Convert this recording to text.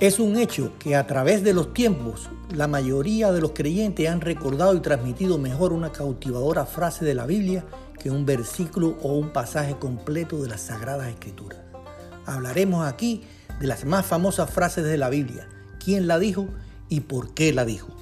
Es un hecho que a través de los tiempos la mayoría de los creyentes han recordado y transmitido mejor una cautivadora frase de la Biblia que un versículo o un pasaje completo de las Sagradas Escrituras. Hablaremos aquí de las más famosas frases de la Biblia, quién la dijo y por qué la dijo.